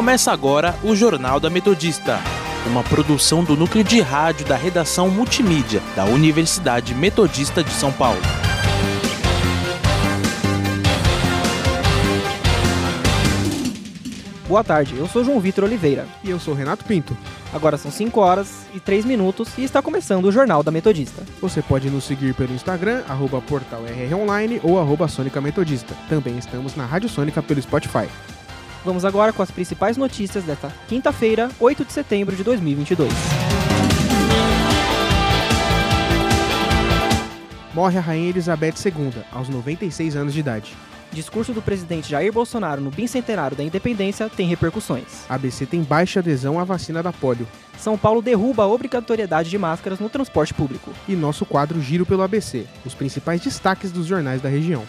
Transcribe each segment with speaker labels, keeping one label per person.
Speaker 1: Começa agora o Jornal da Metodista, uma produção do núcleo de rádio da redação multimídia da Universidade Metodista de São Paulo.
Speaker 2: Boa tarde, eu sou João Vitor Oliveira.
Speaker 3: E eu sou Renato Pinto.
Speaker 2: Agora são 5 horas e 3 minutos e está começando o Jornal da Metodista.
Speaker 3: Você pode nos seguir pelo Instagram, arroba portal RR Online ou arroba Sônica Metodista. Também estamos na Rádio Sônica pelo Spotify.
Speaker 2: Vamos agora com as principais notícias desta quinta-feira, 8 de setembro de 2022.
Speaker 3: Morre a Rainha Elizabeth II, aos 96 anos de idade.
Speaker 2: Discurso do presidente Jair Bolsonaro no bicentenário da independência tem repercussões.
Speaker 3: ABC tem baixa adesão à vacina da polio.
Speaker 2: São Paulo derruba a obrigatoriedade de máscaras no transporte público.
Speaker 3: E nosso quadro Giro pelo ABC, os principais destaques dos jornais da região.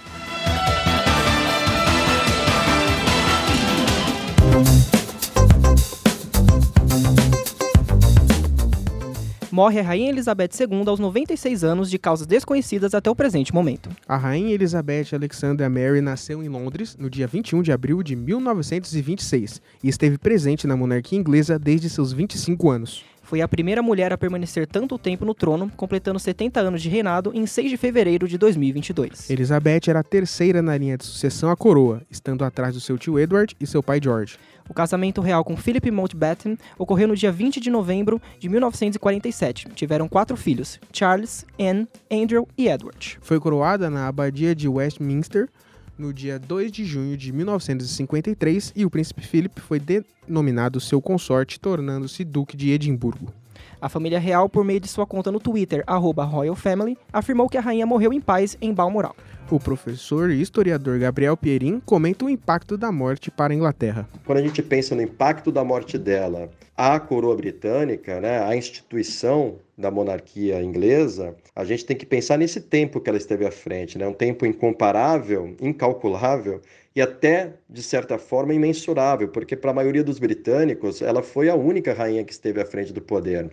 Speaker 2: Morre a Rainha Elizabeth II aos 96 anos de causas desconhecidas até o presente momento.
Speaker 3: A Rainha Elizabeth Alexandra Mary nasceu em Londres no dia 21 de abril de 1926 e esteve presente na monarquia inglesa desde seus 25 anos.
Speaker 2: Foi a primeira mulher a permanecer tanto tempo no trono, completando 70 anos de reinado em 6 de fevereiro de 2022.
Speaker 3: Elizabeth era a terceira na linha de sucessão à coroa, estando atrás do seu tio Edward e seu pai George.
Speaker 2: O casamento real com Philip Mountbatten ocorreu no dia 20 de novembro de 1947. Tiveram quatro filhos: Charles, Anne, Andrew e Edward.
Speaker 3: Foi coroada na abadia de Westminster no dia 2 de junho de 1953 e o príncipe Philip foi denominado seu consorte, tornando-se Duque de Edimburgo.
Speaker 2: A família real, por meio de sua conta no Twitter, @royalfamily, afirmou que a rainha morreu em paz em Balmoral.
Speaker 3: O professor e historiador Gabriel Pierin comenta o impacto da morte para a Inglaterra.
Speaker 4: Quando a gente pensa no impacto da morte dela à coroa britânica, né, à instituição da monarquia inglesa, a gente tem que pensar nesse tempo que ela esteve à frente, né, um tempo incomparável, incalculável e até, de certa forma, imensurável, porque para a maioria dos britânicos ela foi a única rainha que esteve à frente do poder.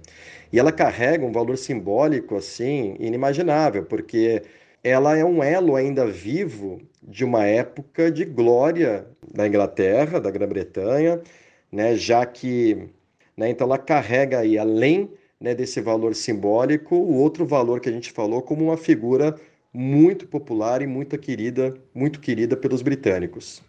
Speaker 4: E ela carrega um valor simbólico assim inimaginável, porque ela é um elo ainda vivo de uma época de glória da Inglaterra, da Grã-Bretanha, né, já que né, então ela carrega aí, além né, desse valor simbólico, o outro valor que a gente falou como uma figura muito popular e muito querida, muito querida pelos britânicos.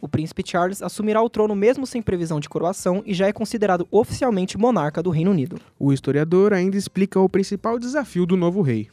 Speaker 2: O príncipe Charles assumirá o trono mesmo sem previsão de coroação e já é considerado oficialmente monarca do Reino Unido.
Speaker 3: O historiador ainda explica o principal desafio do novo rei.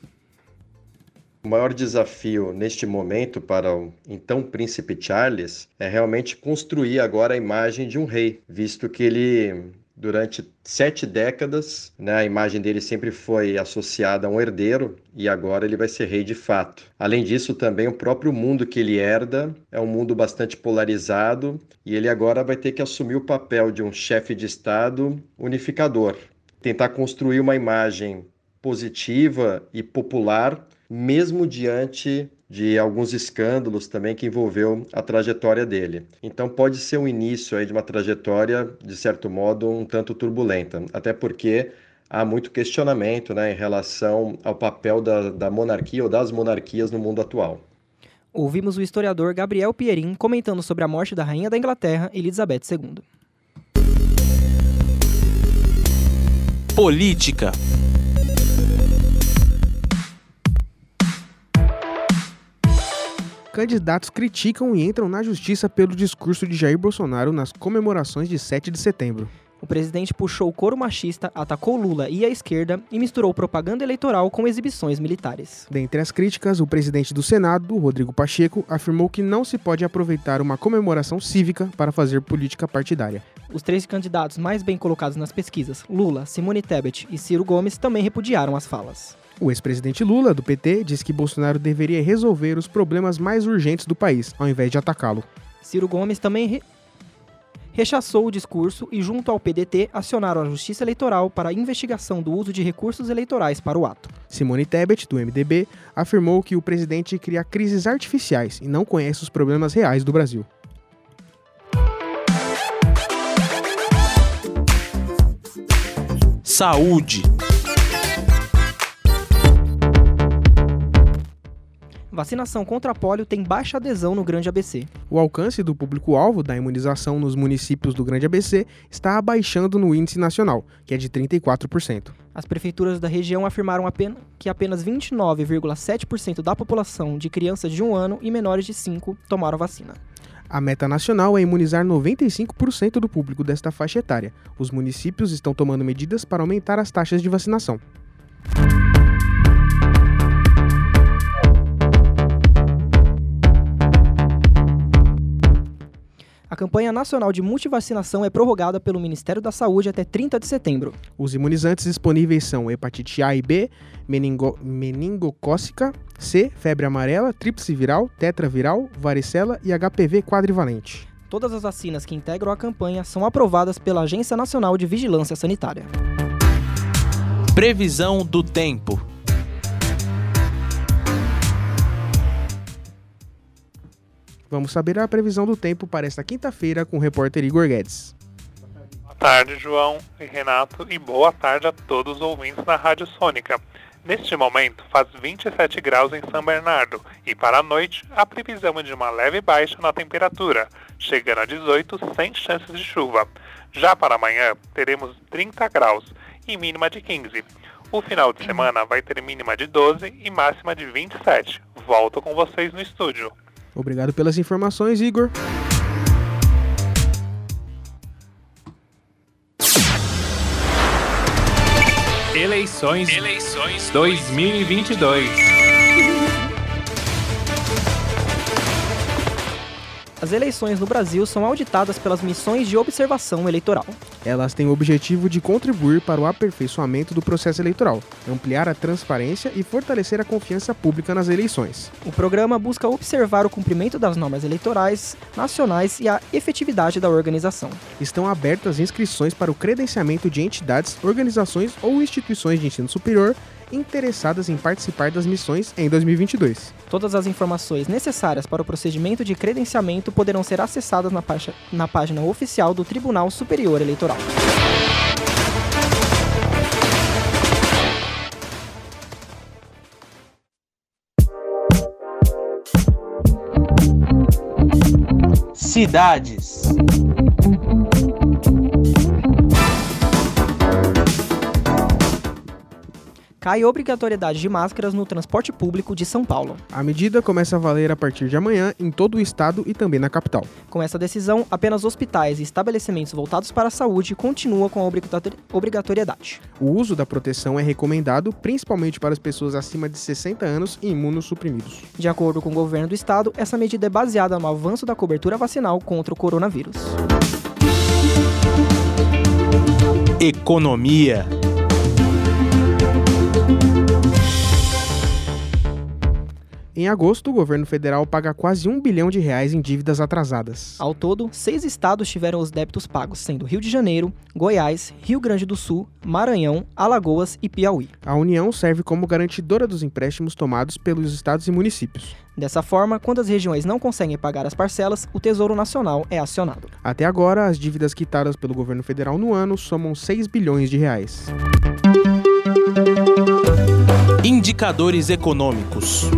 Speaker 4: O maior desafio neste momento para o então príncipe Charles é realmente construir agora a imagem de um rei, visto que ele durante sete décadas, né, a imagem dele sempre foi associada a um herdeiro e agora ele vai ser rei de fato. Além disso, também o próprio mundo que ele herda é um mundo bastante polarizado e ele agora vai ter que assumir o papel de um chefe de Estado unificador, tentar construir uma imagem positiva e popular mesmo diante de alguns escândalos também que envolveu a trajetória dele. Então pode ser um início aí de uma trajetória, de certo modo, um tanto turbulenta, até porque há muito questionamento né, em relação ao papel da, da monarquia ou das monarquias no mundo atual.
Speaker 2: Ouvimos o historiador Gabriel Pierin comentando sobre a morte da rainha da Inglaterra, Elizabeth II.
Speaker 1: Política
Speaker 3: candidatos criticam e entram na justiça pelo discurso de Jair Bolsonaro nas comemorações de 7 de setembro.
Speaker 2: O presidente puxou o coro machista, atacou Lula e a esquerda e misturou propaganda eleitoral com exibições militares.
Speaker 3: Dentre as críticas, o presidente do Senado, Rodrigo Pacheco, afirmou que não se pode aproveitar uma comemoração cívica para fazer política partidária.
Speaker 2: Os três candidatos mais bem colocados nas pesquisas, Lula, Simone Tebet e Ciro Gomes, também repudiaram as falas.
Speaker 3: O ex-presidente Lula, do PT, diz que Bolsonaro deveria resolver os problemas mais urgentes do país, ao invés de atacá-lo.
Speaker 2: Ciro Gomes também re... rechaçou o discurso e, junto ao PDT, acionaram a Justiça Eleitoral para a investigação do uso de recursos eleitorais para o ato.
Speaker 3: Simone Tebet, do MDB, afirmou que o presidente cria crises artificiais e não conhece os problemas reais do Brasil.
Speaker 1: Saúde.
Speaker 2: Vacinação contra pólio tem baixa adesão no Grande ABC.
Speaker 3: O alcance do público-alvo da imunização nos municípios do Grande ABC está abaixando no índice nacional, que é de 34%.
Speaker 2: As prefeituras da região afirmaram apenas que apenas 29,7% da população de crianças de um ano e menores de 5 tomaram vacina.
Speaker 3: A meta nacional é imunizar 95% do público desta faixa etária. Os municípios estão tomando medidas para aumentar as taxas de vacinação.
Speaker 2: A campanha nacional de multivacinação é prorrogada pelo Ministério da Saúde até 30 de setembro.
Speaker 3: Os imunizantes disponíveis são hepatite A e B, meningo, meningocócica, C, febre amarela, tríplice viral, tetraviral, varicela e HPV quadrivalente.
Speaker 2: Todas as vacinas que integram a campanha são aprovadas pela Agência Nacional de Vigilância Sanitária.
Speaker 1: Previsão do tempo.
Speaker 3: Vamos saber a previsão do tempo para esta quinta-feira com o repórter Igor Guedes.
Speaker 5: Boa tarde, João e Renato, e boa tarde a todos os ouvintes da Rádio Sônica. Neste momento, faz 27 graus em São Bernardo e para a noite, a previsão é de uma leve baixa na temperatura, chegando a 18 sem chances de chuva. Já para amanhã, teremos 30 graus e mínima de 15. O final de semana vai ter mínima de 12 e máxima de 27. Volto com vocês no estúdio.
Speaker 3: Obrigado pelas informações, Igor.
Speaker 6: Eleições, Eleições 2022.
Speaker 2: As eleições no Brasil são auditadas pelas missões de observação eleitoral.
Speaker 3: Elas têm o objetivo de contribuir para o aperfeiçoamento do processo eleitoral, ampliar a transparência e fortalecer a confiança pública nas eleições.
Speaker 2: O programa busca observar o cumprimento das normas eleitorais nacionais e a efetividade da organização.
Speaker 3: Estão abertas inscrições para o credenciamento de entidades, organizações ou instituições de ensino superior interessadas em participar das missões em 2022.
Speaker 2: Todas as informações necessárias para o procedimento de credenciamento poderão ser acessadas na, na página oficial do Tribunal Superior Eleitoral.
Speaker 1: Cidades.
Speaker 2: Cai obrigatoriedade de máscaras no transporte público de São Paulo.
Speaker 3: A medida começa a valer a partir de amanhã em todo o estado e também na capital.
Speaker 2: Com essa decisão, apenas hospitais e estabelecimentos voltados para a saúde continuam com a obrigatoriedade.
Speaker 3: O uso da proteção é recomendado principalmente para as pessoas acima de 60 anos e imunossuprimidos.
Speaker 2: De acordo com o governo do estado, essa medida é baseada no avanço da cobertura vacinal contra o coronavírus.
Speaker 1: Economia.
Speaker 3: Em agosto, o governo federal paga quase um bilhão de reais em dívidas atrasadas.
Speaker 2: Ao todo, seis estados tiveram os débitos pagos, sendo Rio de Janeiro, Goiás, Rio Grande do Sul, Maranhão, Alagoas e Piauí.
Speaker 3: A União serve como garantidora dos empréstimos tomados pelos estados e municípios.
Speaker 2: Dessa forma, quando as regiões não conseguem pagar as parcelas, o Tesouro Nacional é acionado.
Speaker 3: Até agora, as dívidas quitadas pelo governo federal no ano somam 6 bilhões de reais.
Speaker 1: Indicadores econômicos.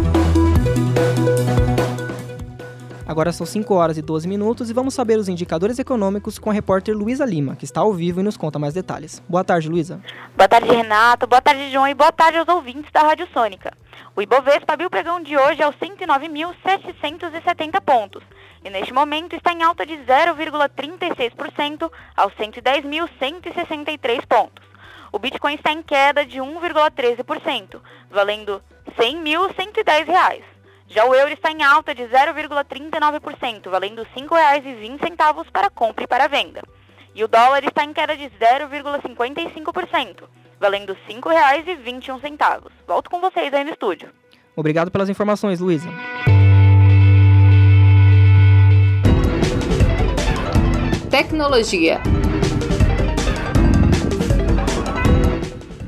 Speaker 2: Agora são 5 horas e 12 minutos e vamos saber os indicadores econômicos com a repórter Luísa Lima, que está ao vivo e nos conta mais detalhes. Boa tarde, Luísa.
Speaker 7: Boa tarde, Renato. Boa tarde, João. E boa tarde aos ouvintes da Rádio Sônica. O Ibovespa abriu o pregão de hoje aos 109.770 pontos e neste momento está em alta de 0,36% aos 110.163 pontos. O Bitcoin está em queda de 1,13%, valendo R$ 100.110. Já o euro está em alta de 0,39%, valendo R$ 5,20 para compra e para venda. E o dólar está em queda de 0,55%, valendo R$ 5,21. Volto com vocês aí no estúdio.
Speaker 2: Obrigado pelas informações, Luísa.
Speaker 8: Tecnologia.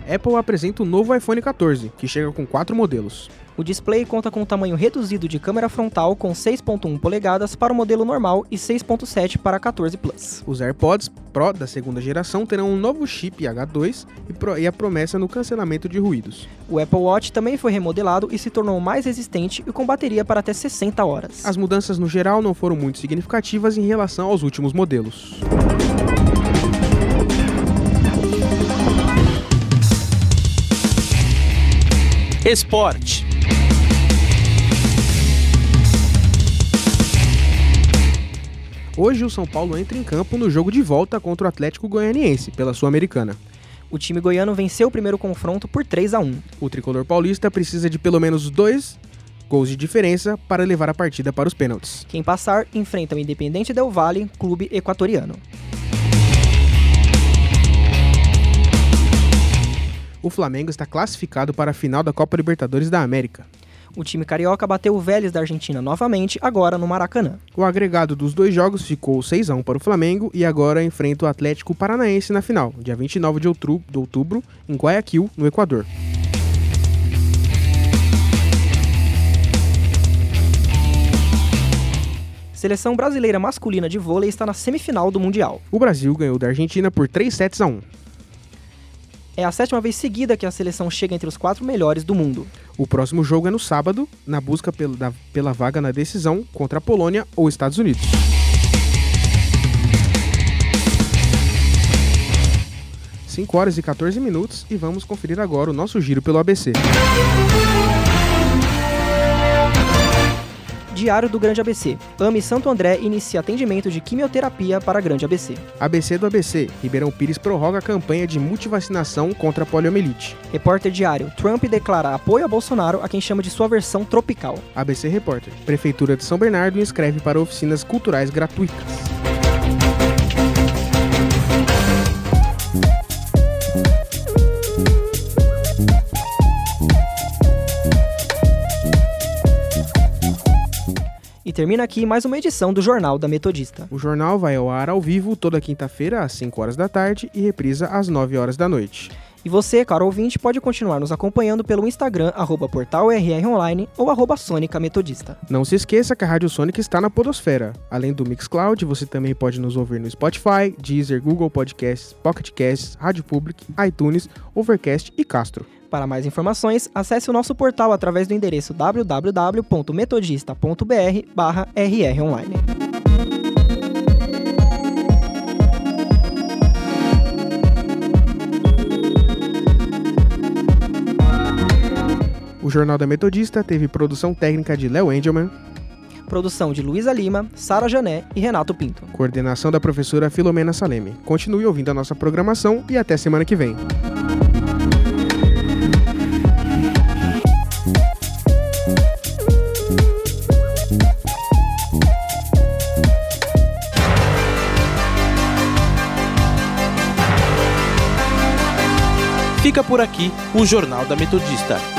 Speaker 3: Apple apresenta o novo iPhone 14, que chega com quatro modelos.
Speaker 2: O display conta com um tamanho reduzido de câmera frontal com 6.1 polegadas para o modelo normal e 6.7 para 14 Plus.
Speaker 3: Os AirPods Pro da segunda geração terão um novo chip H2 e, e a promessa no cancelamento de ruídos.
Speaker 2: O Apple Watch também foi remodelado e se tornou mais resistente e com bateria para até 60 horas.
Speaker 3: As mudanças no geral não foram muito significativas em relação aos últimos modelos.
Speaker 1: Esporte.
Speaker 3: Hoje o São Paulo entra em campo no jogo de volta contra o Atlético Goianiense pela Sul-Americana.
Speaker 2: O time goiano venceu o primeiro confronto por 3 a 1.
Speaker 3: O tricolor paulista precisa de pelo menos dois gols de diferença para levar a partida para os pênaltis.
Speaker 2: Quem passar enfrenta o Independente Del Valle, clube equatoriano.
Speaker 3: O Flamengo está classificado para a final da Copa Libertadores da América.
Speaker 2: O time carioca bateu o Vélez da Argentina novamente, agora no Maracanã.
Speaker 3: O agregado dos dois jogos ficou 6 a 1 para o Flamengo e agora enfrenta o Atlético Paranaense na final, dia 29 de outubro, de outubro em Guayaquil, no Equador.
Speaker 2: Seleção brasileira masculina de vôlei está na semifinal do Mundial.
Speaker 3: O Brasil ganhou da Argentina por 3 sets a 1.
Speaker 2: É a sétima vez seguida que a seleção chega entre os quatro melhores do mundo.
Speaker 3: O próximo jogo é no sábado, na busca pela, da, pela vaga na decisão contra a Polônia ou Estados Unidos. Cinco horas e 14 minutos e vamos conferir agora o nosso giro pelo ABC.
Speaker 2: Diário do Grande ABC. AME Santo André inicia atendimento de quimioterapia para Grande ABC.
Speaker 3: ABC do ABC. Ribeirão Pires prorroga a campanha de multivacinação contra a poliomielite.
Speaker 2: Repórter Diário. Trump declara apoio a Bolsonaro a quem chama de sua versão tropical.
Speaker 3: ABC Repórter. Prefeitura de São Bernardo inscreve para oficinas culturais gratuitas.
Speaker 2: Termina aqui mais uma edição do Jornal da Metodista.
Speaker 3: O jornal vai ao ar ao vivo toda quinta-feira às 5 horas da tarde e reprisa às 9 horas da noite.
Speaker 2: E você, caro ouvinte, pode continuar nos acompanhando pelo Instagram, arroba portalrronline ou arroba Sônica Metodista.
Speaker 3: Não se esqueça que a Rádio Sônica está na podosfera. Além do Mixcloud, você também pode nos ouvir no Spotify, Deezer, Google Podcasts, Pocket Casts, Rádio Public, iTunes, Overcast e Castro.
Speaker 2: Para mais informações, acesse o nosso portal através do endereço www.metodista.br/rronline.
Speaker 3: O Jornal da Metodista teve produção técnica de Léo Engelman,
Speaker 2: Produção de Luísa Lima, Sara Jané e Renato Pinto.
Speaker 3: coordenação da professora Filomena Saleme. Continue ouvindo a nossa programação e até semana que vem.
Speaker 1: Fica por aqui o Jornal da Metodista.